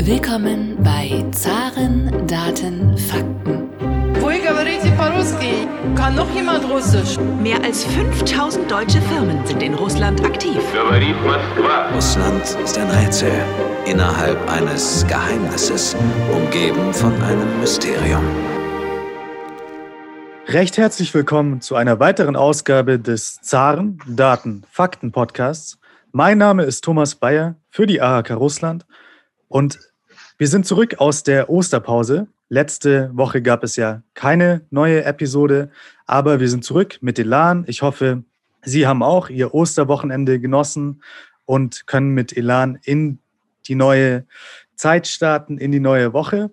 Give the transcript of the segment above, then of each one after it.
Willkommen bei Zaren, Daten, Fakten. Kann noch jemand Russisch? Mehr als 5000 deutsche Firmen sind in Russland aktiv. Russland ist ein Rätsel innerhalb eines Geheimnisses, umgeben von einem Mysterium. Recht herzlich willkommen zu einer weiteren Ausgabe des Zaren Daten Fakten Podcasts. Mein Name ist Thomas Bayer für die AHK Russland und wir sind zurück aus der Osterpause. Letzte Woche gab es ja keine neue Episode, aber wir sind zurück mit Elan. Ich hoffe, Sie haben auch Ihr Osterwochenende genossen und können mit Elan in die neue Zeit starten, in die neue Woche.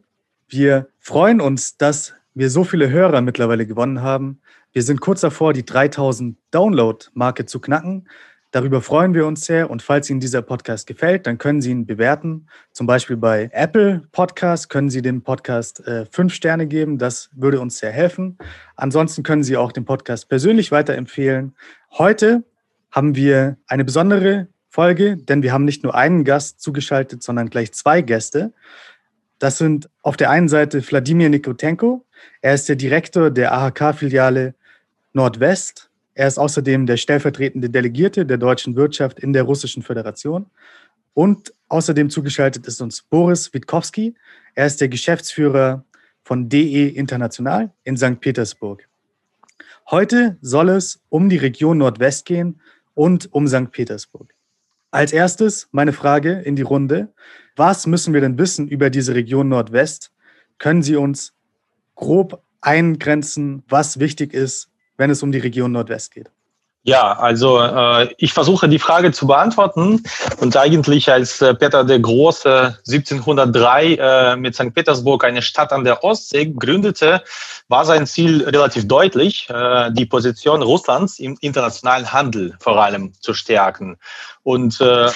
Wir freuen uns, dass wir so viele Hörer mittlerweile gewonnen haben. Wir sind kurz davor, die 3000 Download-Marke zu knacken. Darüber freuen wir uns sehr. Und falls Ihnen dieser Podcast gefällt, dann können Sie ihn bewerten. Zum Beispiel bei Apple Podcast können Sie dem Podcast äh, fünf Sterne geben. Das würde uns sehr helfen. Ansonsten können Sie auch den Podcast persönlich weiterempfehlen. Heute haben wir eine besondere Folge, denn wir haben nicht nur einen Gast zugeschaltet, sondern gleich zwei Gäste. Das sind auf der einen Seite Wladimir Nikotenko. Er ist der Direktor der AHK-Filiale Nordwest. Er ist außerdem der stellvertretende Delegierte der deutschen Wirtschaft in der Russischen Föderation. Und außerdem zugeschaltet ist uns Boris Witkowski. Er ist der Geschäftsführer von DE International in St. Petersburg. Heute soll es um die Region Nordwest gehen und um St. Petersburg. Als erstes meine Frage in die Runde. Was müssen wir denn wissen über diese Region Nordwest? Können Sie uns grob eingrenzen, was wichtig ist, wenn es um die Region Nordwest geht? Ja, also äh, ich versuche die Frage zu beantworten. Und eigentlich als äh, Peter der Große 1703 äh, mit St. Petersburg eine Stadt an der Ostsee gründete, war sein Ziel relativ deutlich, äh, die Position Russlands im internationalen Handel vor allem zu stärken. Und äh,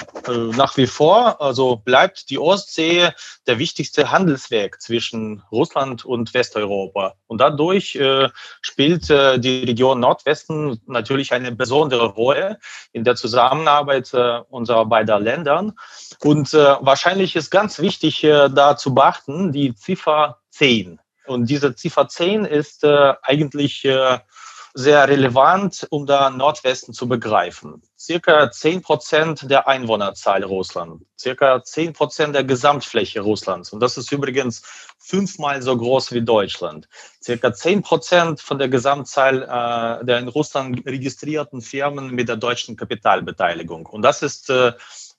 nach wie vor also bleibt die Ostsee der wichtigste Handelsweg zwischen Russland und Westeuropa. Und dadurch äh, spielt äh, die Region Nordwesten natürlich eine besondere Rolle in der Zusammenarbeit äh, unserer beiden Ländern. Und äh, wahrscheinlich ist ganz wichtig, äh, da zu beachten, die Ziffer 10. Und diese Ziffer 10 ist äh, eigentlich äh, sehr relevant, um da Nordwesten zu begreifen. Circa 10 Prozent der Einwohnerzahl Russlands, circa 10 Prozent der Gesamtfläche Russlands. Und das ist übrigens fünfmal so groß wie Deutschland. Circa 10 Prozent von der Gesamtzahl äh, der in Russland registrierten Firmen mit der deutschen Kapitalbeteiligung. Und das ist äh,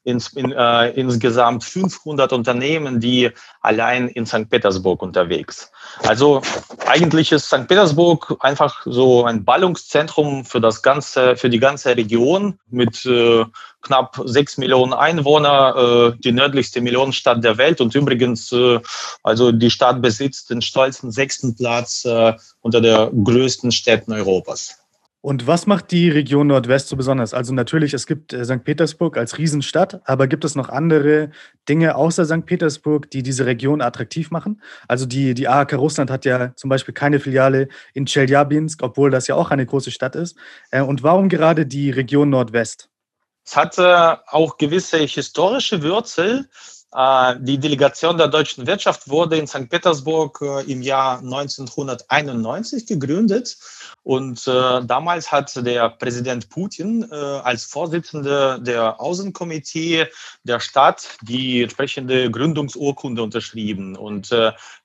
ins, in, äh, insgesamt 500 Unternehmen, die allein in St. Petersburg unterwegs. Also eigentlich ist St. Petersburg einfach so ein Ballungszentrum für das ganze, für die ganze Region mit äh, knapp sechs Millionen Einwohner, äh, die nördlichste Millionenstadt der Welt und übrigens, äh, also die Stadt besitzt den stolzen sechsten Platz äh, unter der größten Städten Europas. Und was macht die Region Nordwest so besonders? Also natürlich, es gibt äh, St. Petersburg als Riesenstadt, aber gibt es noch andere Dinge außer St. Petersburg, die diese Region attraktiv machen? Also die, die AHK Russland hat ja zum Beispiel keine Filiale in Chelyabinsk, obwohl das ja auch eine große Stadt ist. Äh, und warum gerade die Region Nordwest? Es hat äh, auch gewisse historische Wurzel. Die Delegation der deutschen Wirtschaft wurde in St. Petersburg äh, im Jahr 1991 gegründet. Und äh, damals hat der Präsident Putin äh, als Vorsitzender der Außenkomitee der Stadt die entsprechende Gründungsurkunde unterschrieben und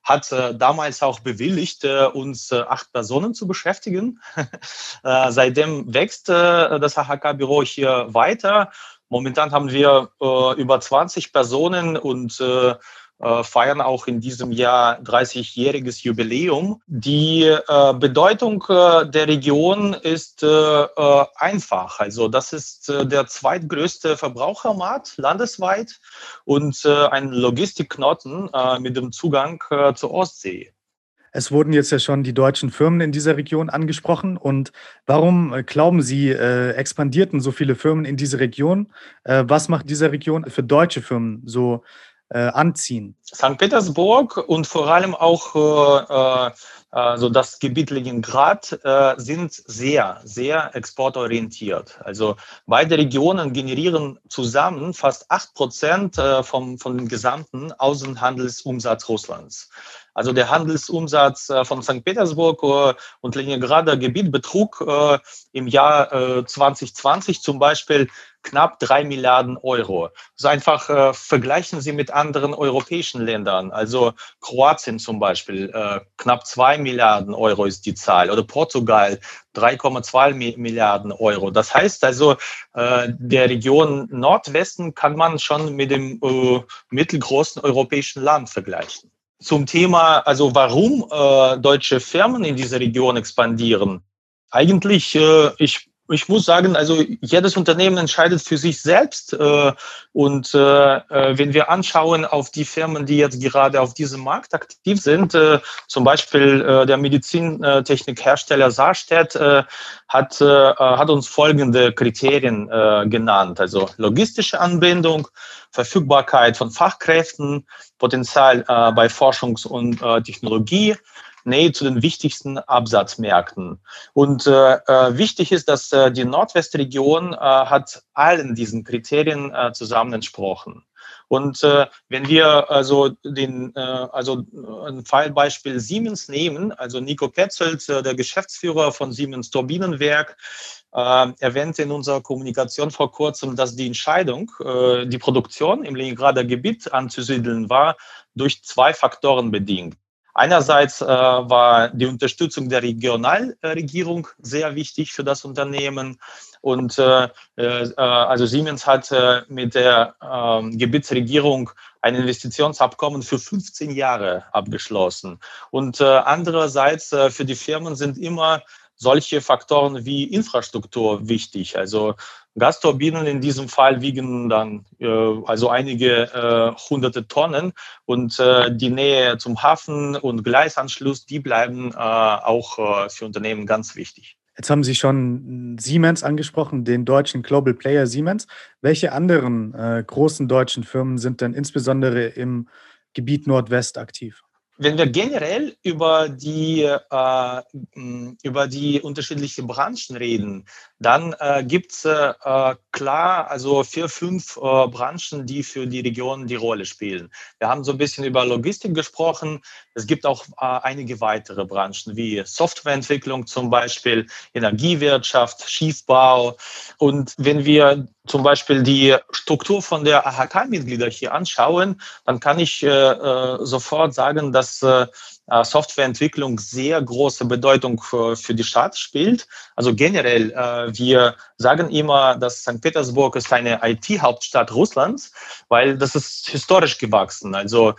hat damals auch bewilligt, uns acht Personen zu beschäftigen. seitdem wächst das AHK-Büro hier weiter. Momentan haben wir äh, über 20 Personen und äh, äh, feiern auch in diesem Jahr 30-jähriges Jubiläum. Die äh, Bedeutung äh, der Region ist einfach. Also das ist der zweitgrößte Verbrauchermarkt landesweit und ein Logistikknoten mit dem Zugang zur Ostsee. Es wurden jetzt ja schon die deutschen Firmen in dieser Region angesprochen. Und warum glauben Sie, äh, expandierten so viele Firmen in diese Region? Äh, was macht diese Region für deutsche Firmen so äh, anziehen? St. Petersburg und vor allem auch äh, äh also das Gebiet Leningrad äh, sind sehr, sehr exportorientiert. Also beide Regionen generieren zusammen fast acht Prozent äh, vom, von dem gesamten Außenhandelsumsatz Russlands. Also der Handelsumsatz äh, von St. Petersburg äh, und Leningrader Gebiet betrug äh, im Jahr 2020 zum Beispiel knapp drei Milliarden Euro. Das ist einfach, äh, vergleichen Sie mit anderen europäischen Ländern. Also Kroatien zum Beispiel, äh, knapp zwei Milliarden Euro ist die Zahl. Oder Portugal, 3,2 Milliarden Euro. Das heißt also, äh, der Region Nordwesten kann man schon mit dem mittelgroßen europäischen Land vergleichen. Zum Thema, also warum äh, deutsche Firmen in dieser Region expandieren. Eigentlich, äh, ich ich muss sagen, also jedes Unternehmen entscheidet für sich selbst. Äh, und äh, äh, wenn wir anschauen auf die Firmen, die jetzt gerade auf diesem Markt aktiv sind, zum Beispiel der Medizintechnikhersteller Saarstedt hat, hat uns folgende Kriterien genannt. Also logistische Anbindung, Verfügbarkeit von Fachkräften, Potenzial bei Forschungs- und Technologie, Nähe zu den wichtigsten Absatzmärkten. Und äh, äh, wichtig ist, dass äh, die Nordwestregion äh, hat allen diesen Kriterien äh, zusammen entsprochen. Und äh, wenn wir also den, äh, also ein Fallbeispiel Siemens nehmen, also Nico Petzelt, äh, der Geschäftsführer von Siemens Turbinenwerk, äh, erwähnte in unserer Kommunikation vor kurzem, dass die Entscheidung, äh, die Produktion im Leningrader Gebiet anzusiedeln, war durch zwei Faktoren bedingt. Einerseits äh, war die Unterstützung der Regionalregierung sehr wichtig für das Unternehmen. Und äh, äh, also Siemens hat äh, mit der ähm, Gebietsregierung ein Investitionsabkommen für 15 Jahre abgeschlossen. Und äh, andererseits äh, für die Firmen sind immer solche Faktoren wie Infrastruktur wichtig. Also Gasturbinen in diesem Fall wiegen dann äh, also einige äh, hunderte Tonnen und äh, die Nähe zum Hafen und Gleisanschluss, die bleiben äh, auch äh, für Unternehmen ganz wichtig. Jetzt haben Sie schon Siemens angesprochen, den deutschen Global Player Siemens. Welche anderen äh, großen deutschen Firmen sind denn insbesondere im Gebiet Nordwest aktiv? Wenn wir generell über die, äh, über die unterschiedlichen Branchen reden, dann äh, gibt es äh, klar also vier, fünf äh, Branchen, die für die Region die Rolle spielen. Wir haben so ein bisschen über Logistik gesprochen. Es gibt auch äh, einige weitere Branchen wie Softwareentwicklung zum Beispiel, Energiewirtschaft, Schiefbau. Und wenn wir zum Beispiel die Struktur von der AHK-Mitglieder hier anschauen, dann kann ich äh, sofort sagen, dass äh, äh, Softwareentwicklung sehr große Bedeutung für, die Stadt spielt. Also generell, äh, wir sagen immer, dass St. Petersburg ist eine IT-Hauptstadt Russlands, weil das ist historisch gewachsen. Also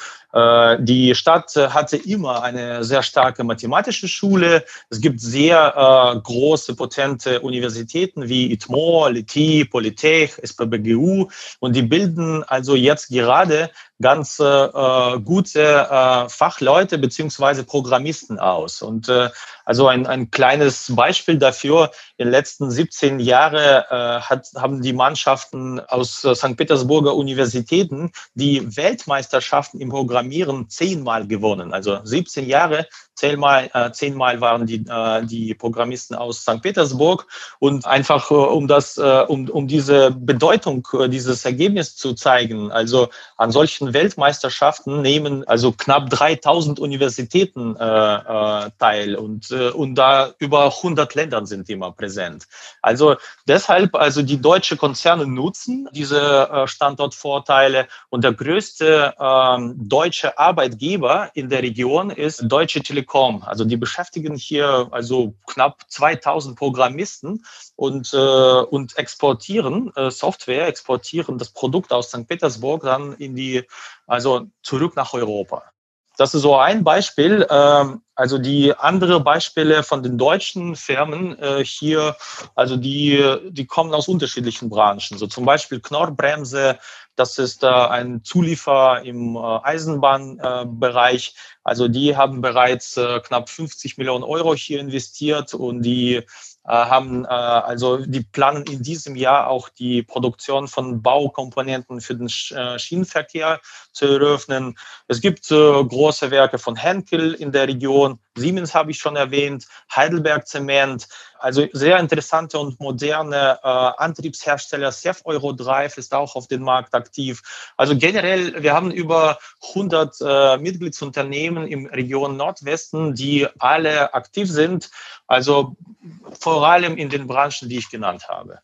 die Stadt hatte immer eine sehr starke mathematische Schule. Es gibt sehr große, potente Universitäten wie ITMO, LITI, Polytech, SPBGU und die bilden also jetzt gerade ganz äh, gute äh, Fachleute beziehungsweise Programmisten aus. Und äh, also ein, ein kleines Beispiel dafür, in den letzten 17 Jahren äh, haben die Mannschaften aus äh, St. Petersburger Universitäten die Weltmeisterschaften im Programmieren zehnmal gewonnen. Also 17 Jahre zehnmal, äh, zehnmal waren die, äh, die Programmisten aus St. Petersburg und einfach äh, um das, äh, um, um diese Bedeutung äh, dieses Ergebnis zu zeigen. Also an solchen Weltmeisterschaften nehmen also knapp 3000 Universitäten äh, äh, teil und, äh, und da über 100 Ländern sind immer präsent. Also deshalb, also die deutsche Konzerne nutzen diese äh, Standortvorteile und der größte äh, deutsche Arbeitgeber in der Region ist Deutsche Telekom Telekom. Also die beschäftigen hier also knapp 2000 Programmisten und, äh, und exportieren äh, Software, exportieren das Produkt aus St. Petersburg dann in die, also zurück nach Europa. Das ist so ein Beispiel. Ähm, also die andere Beispiele von den deutschen Firmen äh, hier, also die, die kommen aus unterschiedlichen Branchen. So zum Beispiel Knorrbremse, das ist äh, ein Zulieferer im äh, Eisenbahnbereich. also die haben bereits knapp 50 Millionen Euro hier investiert und die haben äh, also die planen in diesem Jahr auch die Produktion von Baukomponenten für den äh, Schienenverkehr zu eröffnen. Es gibt äh, große Werke von Henkel in der Region, Siemens habe ich schon erwähnt, Heidelberg Zement. Also sehr interessante und moderne äh, Antriebshersteller. Euro Drive ist auch auf dem Markt aktiv. Also generell, wir haben über 100 äh, Mitgliedsunternehmen im Region Nordwesten, die alle aktiv sind. Also vor allem in den Branchen, die ich genannt habe.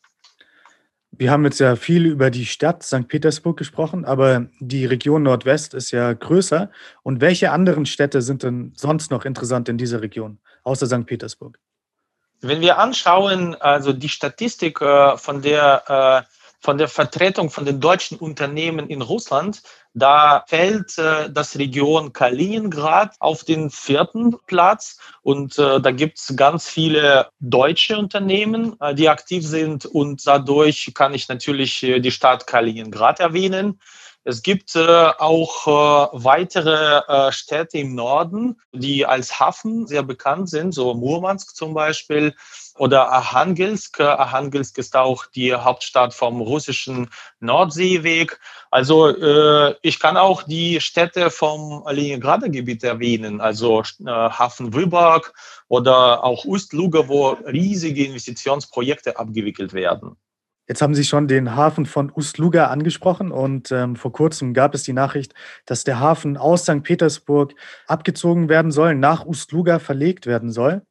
Wir haben jetzt ja viel über die Stadt St. Petersburg gesprochen, aber die Region Nordwest ist ja größer. Und welche anderen Städte sind denn sonst noch interessant in dieser Region, außer St. Petersburg? Wenn wir anschauen, also die Statistik äh, von der äh, von der Vertretung von den deutschen Unternehmen in Russland, da fällt äh, das Region Kaliningrad auf den vierten Platz und äh, da gibt es ganz viele deutsche Unternehmen, äh, die aktiv sind und dadurch kann ich natürlich äh, die Stadt Kaliningrad erwähnen. Es gibt äh, auch äh, weitere äh, Städte im Norden, die als Hafen sehr bekannt sind, so Murmansk zum Beispiel oder Arhangelsk. Arhangelsk ist auch die Hauptstadt vom russischen Nordseeweg. Also äh, ich kann auch die Städte vom Leningrader Gebiet erwähnen, also äh, Hafen Wyborg oder auch Ust-Luga, wo riesige Investitionsprojekte abgewickelt werden. Jetzt haben Sie schon den Hafen von Ust-Luga angesprochen und ähm, vor kurzem gab es die Nachricht, dass der Hafen aus St. Petersburg abgezogen werden soll, nach Ust-Luga verlegt werden soll.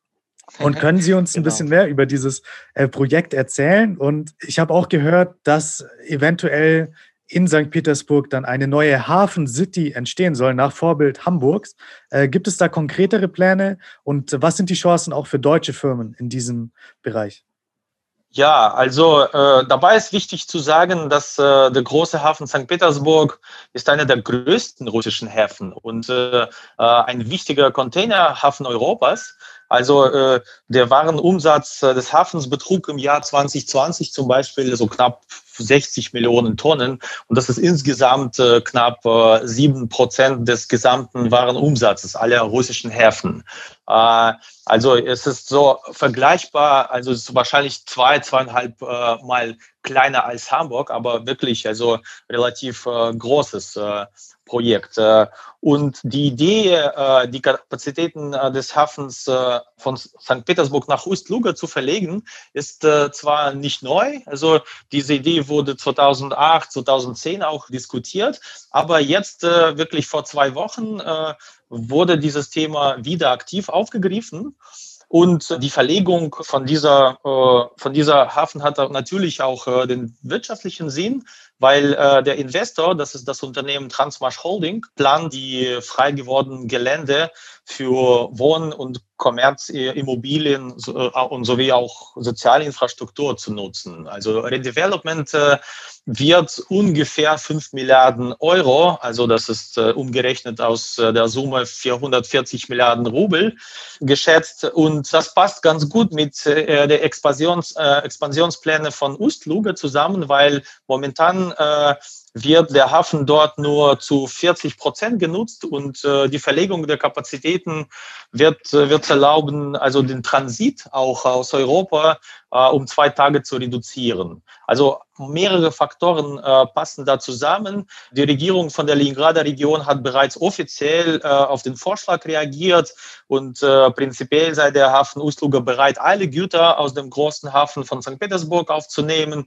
Und können Sie uns genau. ein bisschen mehr über dieses äh, Projekt erzählen? Und ich habe auch gehört, dass eventuell in St. Petersburg dann eine neue Hafen City entstehen soll, nach Vorbild Hamburgs. Äh, gibt es da konkretere Pläne und was sind die Chancen auch für deutsche Firmen in diesem Bereich? Ja, also äh, dabei ist wichtig zu sagen, dass äh, der große Hafen St. Petersburg ist einer der größten russischen Häfen und äh, äh, ein wichtiger Containerhafen Europas. Also äh, der Warenumsatz äh, des Hafens betrug im Jahr 2020 zum Beispiel so knapp 60 Millionen Tonnen und das ist insgesamt äh, knapp äh, sieben äh, Prozent des gesamten Warenumsatzes aller russischen Häfen. Äh, also es ist so vergleichbar, also es ist wahrscheinlich zwei, zweieinhalb äh, Mal kleiner als Hamburg, aber wirklich also relativ äh, großes äh, Projekt. Äh, und die Idee, äh, die Kapazitäten äh, des Hafens von St. Petersburg nach Ust-Luga zu verlegen, ist zwar nicht neu, also diese Idee wurde 2008, 2010 auch diskutiert, aber jetzt wirklich vor zwei Wochen wurde dieses Thema wieder aktiv aufgegriffen. Und die Verlegung von dieser, von dieser Hafen hat natürlich auch den wirtschaftlichen Sinn, weil äh, der Investor, das ist das Unternehmen Transmarsh Holding, plant die frei gewordenen Gelände für Wohn- und Kommerzimmobilien äh, und sowie auch Sozialinfrastruktur zu nutzen. Also Redevelopment äh, wird ungefähr 5 Milliarden Euro, also das ist äh, umgerechnet aus der Summe 440 Milliarden Rubel geschätzt und das passt ganz gut mit der Expansions, Expansionspläne von Ustluge zusammen, weil momentan wird der Hafen dort nur zu 40 Prozent genutzt und äh, die Verlegung der Kapazitäten wird, äh, wird erlauben, also den Transit auch aus Europa äh, um zwei Tage zu reduzieren. Also mehrere Faktoren äh, passen da zusammen. Die Regierung von der Leningrader Region hat bereits offiziell äh, auf den Vorschlag reagiert und äh, prinzipiell sei der Hafen Ustluga bereit, alle Güter aus dem großen Hafen von St. Petersburg aufzunehmen.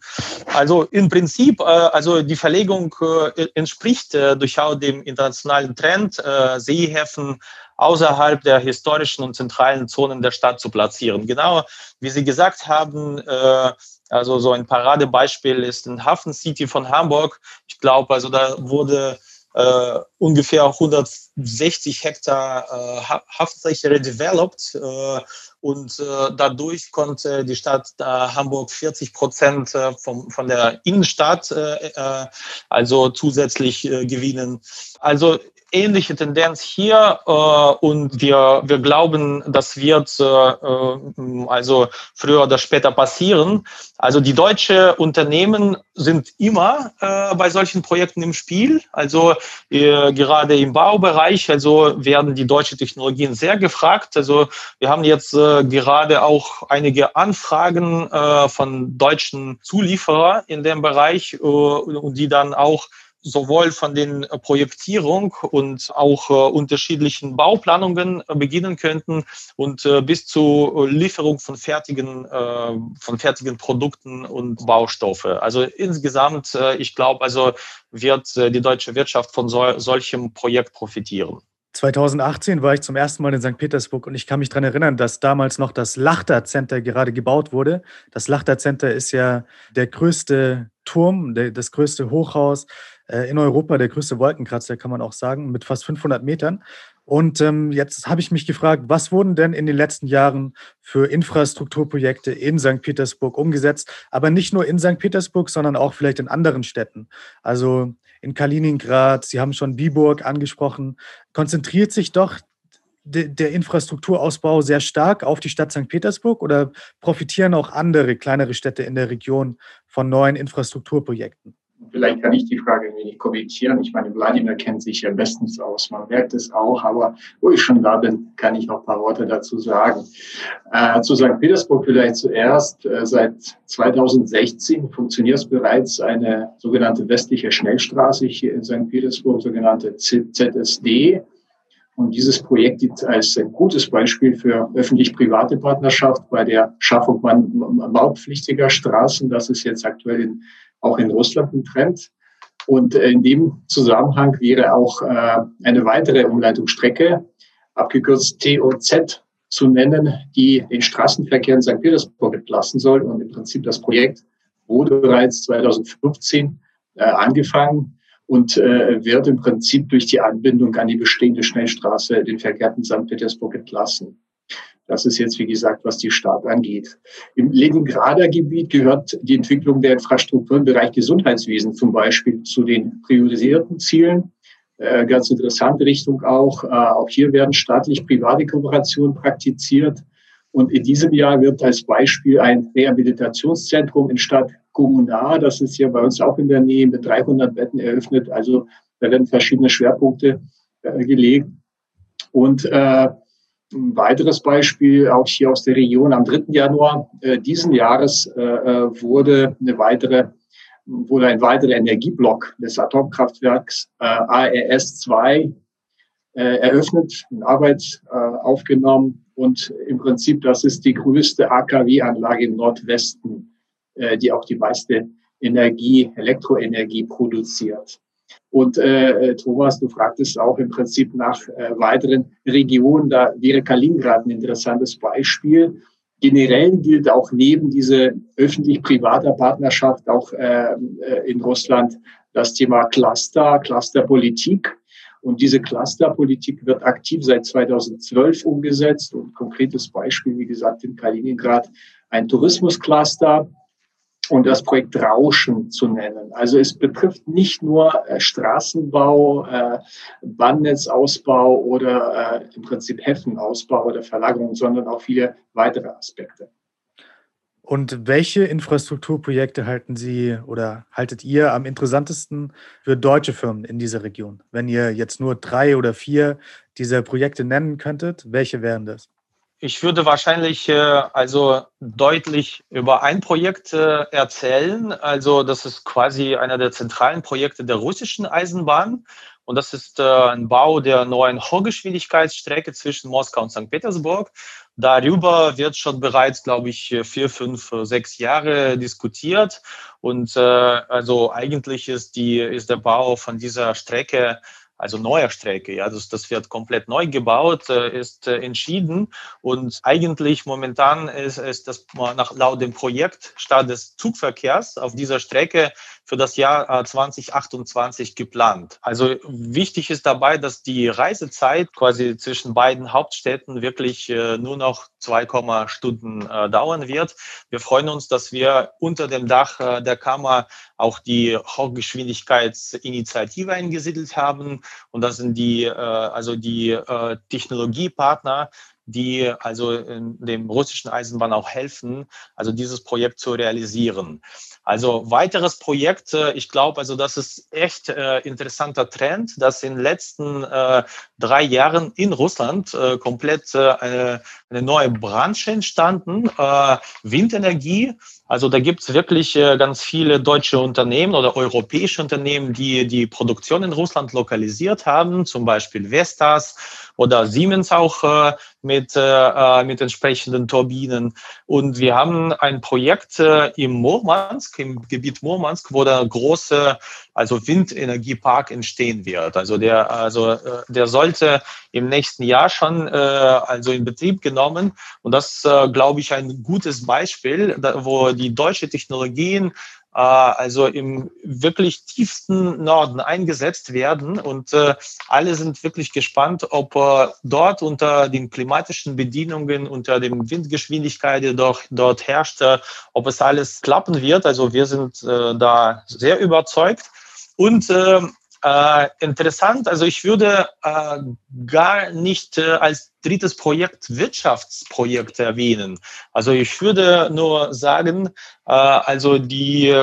Also im Prinzip, äh, also die Verlegung äh, entspricht äh, durchaus dem internationalen Trend, Seehäfen außerhalb der historischen und zentralen Zonen der Stadt zu platzieren. Genau wie Sie gesagt haben, äh, also so ein Paradebeispiel ist ein Hafen City von Hamburg. Ich glaube, also da wurde äh, ungefähr 160 Hektar äh, Hafenfläche redeveloped äh, und äh, dadurch konnte die Stadt äh, Hamburg 40 Prozent äh, vom, von der Innenstadt äh, äh, also zusätzlich gewinnen. Also ähnliche Tendenz hier und wir, wir glauben, das wird also früher oder später passieren. Also die deutsche Unternehmen sind immer bei solchen Projekten im Spiel. Also gerade im Baubereich, also werden die deutschen Technologien sehr gefragt. Also wir haben jetzt äh, gerade auch einige Anfragen äh, von deutschen Zulieferer in dem Bereich äh, und die dann auch sowohl von den Projektierung und auch äh, unterschiedlichen Bauplanungen äh, beginnen könnten und äh, bis zur Lieferung von fertigen, äh, von fertigen Produkten und Baustoffe. Also insgesamt, äh, ich glaube, also wird die deutsche Wirtschaft von so, solchem Projekt profitieren. 2018 war ich zum ersten Mal in St. Petersburg und ich kann mich daran erinnern, dass damals noch das Lachta Center gerade gebaut wurde. Das Lachta Center ist ja der größte Turm, der, das größte Hochhaus äh, in Europa, der größte Wolkenkratzer, kann man auch sagen, mit fast 500 Metern. Und ähm, jetzt habe ich mich gefragt, was wurden denn in den letzten Jahren für Infrastrukturprojekte in St. Petersburg umgesetzt? Aber nicht nur in St. Petersburg, sondern auch vielleicht in anderen Städten. Also in Kaliningrad, Sie haben schon Viborg angesprochen. Konzentriert sich doch der Infrastrukturausbau sehr stark auf die Stadt St. Petersburg oder profitieren auch andere kleinere Städte in der Region von neuen Infrastrukturprojekten? Vielleicht kann ich die Frage ein wenig kommentieren. Ich meine, Wladimir kennt sich ja bestens aus. Man merkt es auch. Aber wo ich schon da bin, kann ich noch ein paar Worte dazu sagen. Äh, zu St. Petersburg vielleicht zuerst. Äh, seit 2016 funktioniert bereits eine sogenannte westliche Schnellstraße hier in St. Petersburg, sogenannte ZSD. Und dieses Projekt gilt als ein gutes Beispiel für öffentlich-private Partnerschaft bei der Schaffung baupflichtiger Straßen. Das ist jetzt aktuell in auch in Russland ein Trend. Und äh, in dem Zusammenhang wäre auch äh, eine weitere Umleitungsstrecke, abgekürzt TOZ, zu nennen, die den Straßenverkehr in St. Petersburg entlassen soll. Und im Prinzip das Projekt wurde bereits 2015 äh, angefangen und wird im Prinzip durch die Anbindung an die bestehende Schnellstraße den Verkehr in St. Petersburg entlassen. Das ist jetzt, wie gesagt, was die Stadt angeht. Im Leningrader Gebiet gehört die Entwicklung der Infrastruktur im Bereich Gesundheitswesen zum Beispiel zu den priorisierten Zielen. Äh, ganz interessante Richtung auch. Äh, auch hier werden staatlich-private Kooperationen praktiziert. Und in diesem Jahr wird als Beispiel ein Rehabilitationszentrum in Stadt Kommunar, das ist ja bei uns auch in der Nähe, mit 300 Betten eröffnet. Also da werden verschiedene Schwerpunkte äh, gelegt. Und äh, ein weiteres Beispiel, auch hier aus der Region, am 3. Januar äh, diesen Jahres äh, äh, wurde eine weitere wurde ein weiterer Energieblock des Atomkraftwerks äh, ARS 2 äh, eröffnet, in Arbeit äh, aufgenommen und im Prinzip das ist die größte AKW-Anlage im Nordwesten, äh, die auch die meiste Energie, Elektroenergie produziert. Und äh, Thomas, du fragtest auch im Prinzip nach äh, weiteren Regionen. Da wäre Kaliningrad ein interessantes Beispiel. Generell gilt auch neben dieser öffentlich-privater Partnerschaft auch äh, äh, in Russland das Thema Cluster, Clusterpolitik. Und diese Clusterpolitik wird aktiv seit 2012 umgesetzt. Und konkretes Beispiel, wie gesagt, in Kaliningrad ein Tourismuscluster und das Projekt Rauschen zu nennen. Also es betrifft nicht nur äh, Straßenbau, äh, Bahnnetzausbau oder äh, im Prinzip Häfenausbau oder Verlagerung, sondern auch viele weitere Aspekte. Und welche Infrastrukturprojekte halten Sie oder haltet ihr am interessantesten für deutsche Firmen in dieser Region? Wenn ihr jetzt nur drei oder vier dieser Projekte nennen könntet, welche wären das? Ich würde wahrscheinlich äh, also deutlich über ein Projekt äh, erzählen. Also das ist quasi einer der zentralen Projekte der russischen Eisenbahn. Und das ist äh, ein Bau der neuen Hochgeschwindigkeitsstrecke zwischen Moskau und St. Petersburg. Darüber wird schon bereits, glaube ich, vier, fünf, sechs Jahre diskutiert. Und äh, also eigentlich ist die ist der Bau von dieser Strecke also neuer Strecke. Ja, das, das wird komplett neu gebaut, äh, ist äh, entschieden und eigentlich momentan ist, ist das nach laut dem Projekt Start des Zugverkehrs auf dieser Strecke für das Jahr 2028 äh, geplant. Also wichtig ist dabei, dass die Reisezeit quasi zwischen beiden Hauptstädten wirklich äh, nur noch 2, Stunden äh, dauern wird. Wir freuen uns, dass wir unter dem Dach der Kammer auch die Hochgeschwindigkeitsinitiative eingesiedelt haben. Und das sind die, also die Technologiepartner, die also in dem russischen Eisenbahn auch helfen, also dieses Projekt zu realisieren. Also weiteres Projekt, äh, ich glaube, also das ist echt äh, interessanter Trend, dass in den letzten äh, drei Jahren in Russland äh, komplett äh, eine neue Branche entstanden, äh, Windenergie. Also da gibt es wirklich äh, ganz viele deutsche Unternehmen oder europäische Unternehmen, die die Produktion in Russland lokalisiert haben, zum Beispiel Vestas oder Siemens auch äh, mit, äh, mit entsprechenden Turbinen. Und wir haben ein Projekt äh, im Murmansk, im Gebiet Murmansk, wo der große also Windenergiepark entstehen wird. Also der, also äh, der sollte im nächsten Jahr schon äh, also in Betrieb genommen. Und das, äh, glaube ich, ein gutes Beispiel, wo die deutsche Technologien also im wirklich tiefsten Norden eingesetzt werden. Und alle sind wirklich gespannt, ob dort unter den klimatischen Bedingungen, unter den Windgeschwindigkeit, die dort, dort herrscht, ob es alles klappen wird. Also wir sind da sehr überzeugt. Und äh, interessant, also ich würde äh, gar nicht äh, als drittes Projekt Wirtschaftsprojekt erwähnen. Also ich würde nur sagen, äh, also die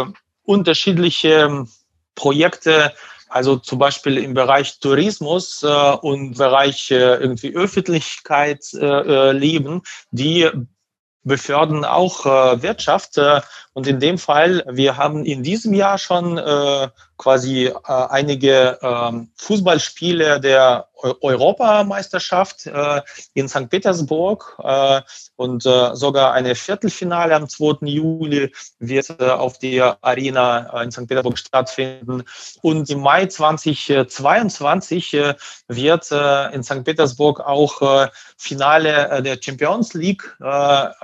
unterschiedlichen Projekte, also zum Beispiel im Bereich Tourismus äh, und Bereich äh, irgendwie Öffentlichkeit äh, leben, die befördern auch äh, Wirtschaft. Äh, und in dem Fall, wir haben in diesem Jahr schon äh, quasi äh, einige äh, Fußballspiele der Europameisterschaft äh, in St. Petersburg äh, und äh, sogar eine Viertelfinale am 2. Juli wird äh, auf der Arena in St. Petersburg stattfinden. Und im Mai 2022 äh, wird äh, in St. Petersburg auch Finale der Champions League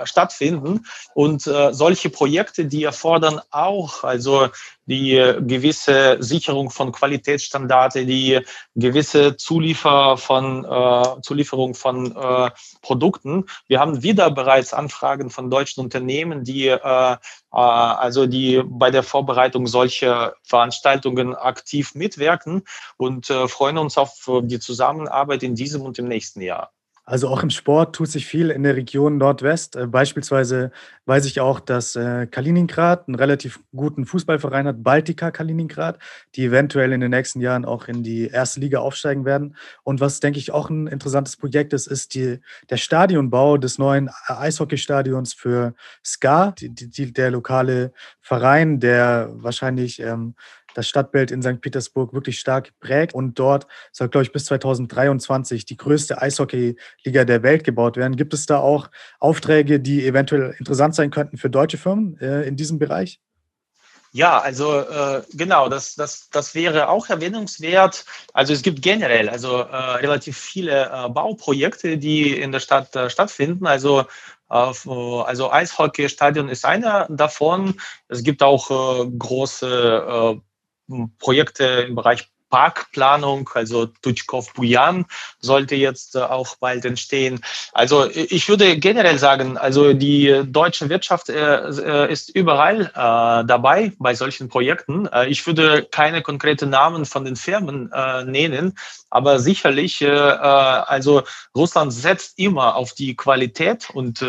stattfinden. Und solche Projekte, die erfordern auch also die gewisse Sicherung von Qualitätsstandards, die gewisse Zuliefer von, äh, Zulieferung von äh, Produkten. Wir haben wieder bereits Anfragen von deutschen Unternehmen, die äh, äh also die bei der Vorbereitung solcher Veranstaltungen aktiv mitwirken und äh, freuen uns auf die Zusammenarbeit in diesem und im nächsten Jahr. Also auch im Sport tut sich viel in der Region Nordwest. Äh, beispielsweise weiß ich auch, dass äh, Kaliningrad einen relativ guten Fußballverein hat, Baltika Kaliningrad, die eventuell in den nächsten Jahren auch in die erste Liga aufsteigen werden. Und was, denke ich, auch ein interessantes Projekt ist, ist die, der Stadionbau des neuen Eishockeystadions für SKA, die, die, der lokale Verein, der wahrscheinlich ähm, das Stadtbild in St. Petersburg wirklich stark prägt. Und dort soll, glaube ich, bis 2023 die größte Eishockey-Liga der Welt gebaut werden. Gibt es da auch Aufträge, die eventuell interessant sein könnten für deutsche Firmen äh, in diesem Bereich? Ja, also äh, genau, das, das, das wäre auch erwähnungswert. Also es gibt generell also äh, relativ viele äh, Bauprojekte, die in der Stadt äh, stattfinden. Also äh, also Eishockeystadion ist einer davon. Es gibt auch äh, große Projekte im Bereich Parkplanung, also Tutschkov Bujan sollte jetzt äh, auch bald entstehen. Also ich würde generell sagen, also die deutsche Wirtschaft äh, äh, ist überall dabei bei solchen Projekten. ich würde keine konkreten Namen von den Firmen nennen, aber sicherlich, also Russland setzt immer auf die Qualität und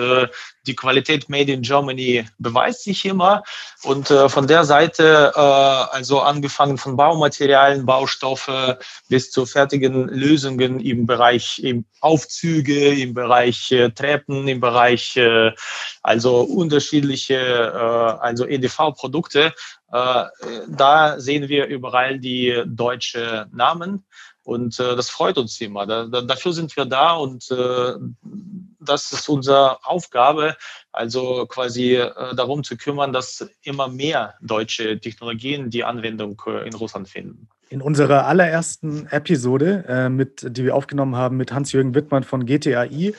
die Qualität Made in Germany beweist sich immer. Und äh, von der Seite, äh, also angefangen von Baumaterialien, Baustoffe bis zu fertigen Lösungen im Bereich im Aufzüge, im Bereich äh, Treppen, im Bereich äh, also unterschiedliche äh, also EDV-Produkte, äh, da sehen wir überall die deutsche Namen. Und äh, das freut uns immer. Da, da, dafür sind wir da und äh, das ist unsere Aufgabe, also quasi äh, darum zu kümmern, dass immer mehr deutsche Technologien die Anwendung äh, in Russland finden. In unserer allerersten Episode, äh, mit, die wir aufgenommen haben mit Hans-Jürgen Wittmann von GTAI,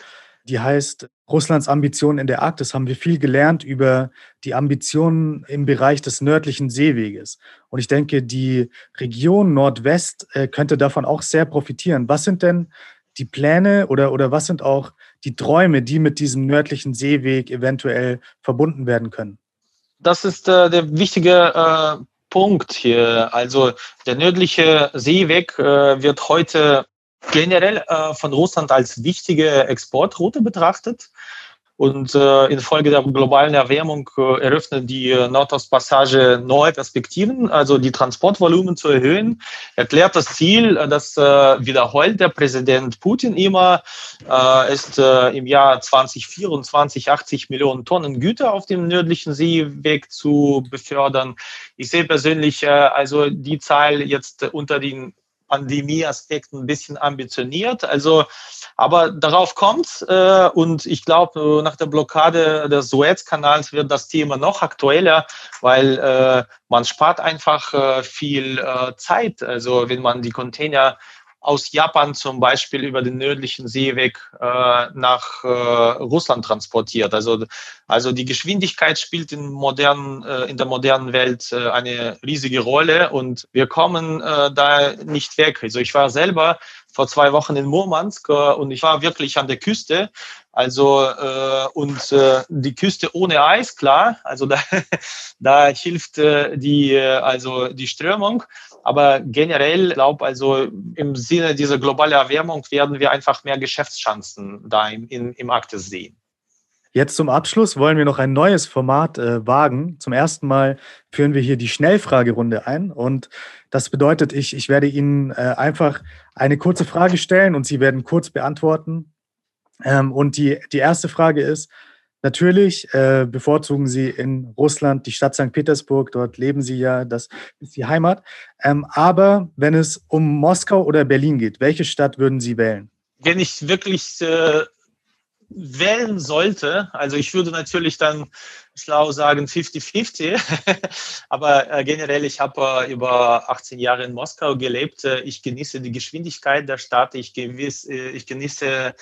die heißt Russlands Ambitionen in der Arktis, haben wir viel gelernt über die Ambitionen im Bereich des nördlichen Seeweges. Und ich denke, die Region Nordwest äh, könnte davon auch sehr profitieren. Was sind denn die Pläne oder, oder was sind auch die Träume, die mit diesem nördlichen Seeweg eventuell verbunden werden können? Das ist äh, der wichtige äh, Punkt hier. Also der nördliche Seeweg äh, wird heute generell äh, von Russland als wichtige Exportroute betrachtet. Und äh, infolge der globalen Erwärmung äh, eröffnet die äh, Nordostpassage neue Perspektiven, also die Transportvolumen zu erhöhen. Erklärt das Ziel, äh, das äh, wiederholt der Präsident Putin immer, äh, ist äh, im Jahr 2024 80 Millionen Tonnen Güter auf dem nördlichen Seeweg zu befördern. Ich sehe persönlich äh, also die Zahl jetzt unter den Pandemie-Aspekt ein bisschen ambitioniert. Also, aber darauf kommt äh, und ich glaube, nach der Blockade des Suezkanals wird das Thema noch aktueller, weil äh, man spart einfach äh, viel äh, Zeit. Also wenn man die Container aus Japan zum Beispiel über den nördlichen Seeweg äh, nach äh, Russland transportiert. Also, also die Geschwindigkeit spielt in, modernen, äh, in der modernen Welt äh, eine riesige Rolle und wir kommen äh, da nicht weg. Also ich war selber vor zwei Wochen in Murmansk äh, und ich war wirklich an der Küste. Also äh, und äh, die Küste ohne Eis, klar. Also da, da hilft äh, die äh, also die Strömung. Aber generell glaube also im Sinne dieser globalen Erwärmung werden wir einfach mehr Geschäftschancen da im, in, im Arktis sehen. Jetzt zum Abschluss wollen wir noch ein neues Format äh, wagen. Zum ersten Mal führen wir hier die Schnellfragerunde ein. Und das bedeutet, ich, ich werde Ihnen äh, einfach eine kurze Frage stellen und Sie werden kurz beantworten. Ähm, und die, die erste Frage ist, Natürlich äh, bevorzugen sie in Russland die Stadt St. Petersburg. Dort leben sie ja, das ist die Heimat. Ähm, aber wenn es um Moskau oder Berlin geht, welche Stadt würden Sie wählen? Wenn ich wirklich äh, wählen sollte, also ich würde natürlich dann schlau sagen 50-50, aber äh, generell, ich habe äh, über 18 Jahre in Moskau gelebt. Äh, ich genieße die Geschwindigkeit der Stadt, ich, gewiss, äh, ich genieße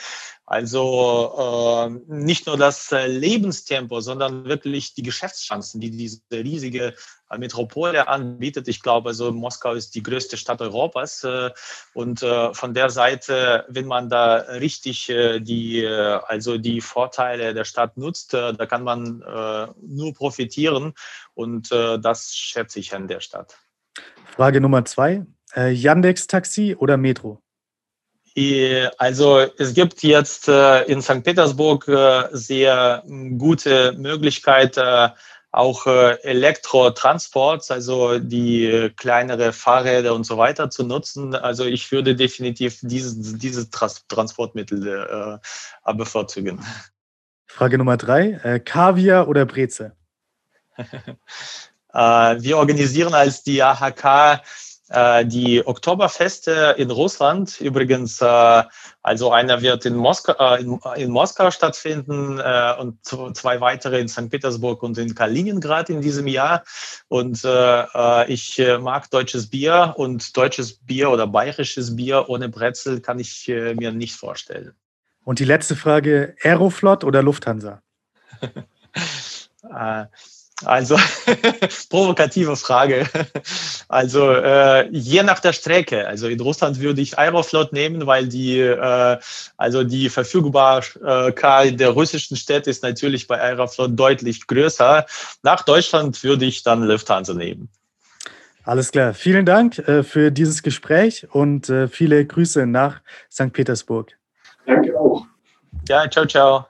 also äh, nicht nur das äh, Lebenstempo, sondern wirklich die Geschäftschancen, die diese riesige äh, Metropole anbietet. Ich glaube, also Moskau ist die größte Stadt Europas äh, und von der Seite, wenn man da richtig die also die Vorteile der Stadt nutzt, da kann man nur profitieren und das schätze ich an der Stadt. Frage Nummer zwei: Yandex Taxi oder Metro? Also es gibt jetzt äh, in St. Petersburg äh, sehr gute Möglichkeit, äh, auch Elektrotransports, also die kleinere Fahrräder und so weiter zu nutzen. Also ich würde definitiv dieses, dieses Transportmittel bevorzugen. Frage Nummer drei, Kaviar oder Breze? Wir organisieren als die AHK die Oktoberfeste in Russland. Übrigens, äh, also einer wird in Moskau, äh, in, in, Moskau stattfinden äh, und zwei weitere in St. Petersburg und in Kaliningrad in diesem Jahr. Und äh, äh, ich mag deutsches Bier und deutsches Bier oder bayerisches Bier ohne Brezel kann ich mir nicht vorstellen. Und die letzte Frage, Aeroflot oder Lufthansa? Also, provokative Frage. Also, äh, je nach der Strecke. Also in Russland würde ich Aeroflot nehmen, weil die, äh, also die Verfügbarkeit der russischen Städte ist natürlich bei Aeroflot deutlich größer. Nach Deutschland würde ich dann Lufthansa nehmen. Alles klar. Vielen Dank äh, für dieses Gespräch und äh, viele Grüße nach St. Petersburg. Danke auch. Ja, ciao, ciao.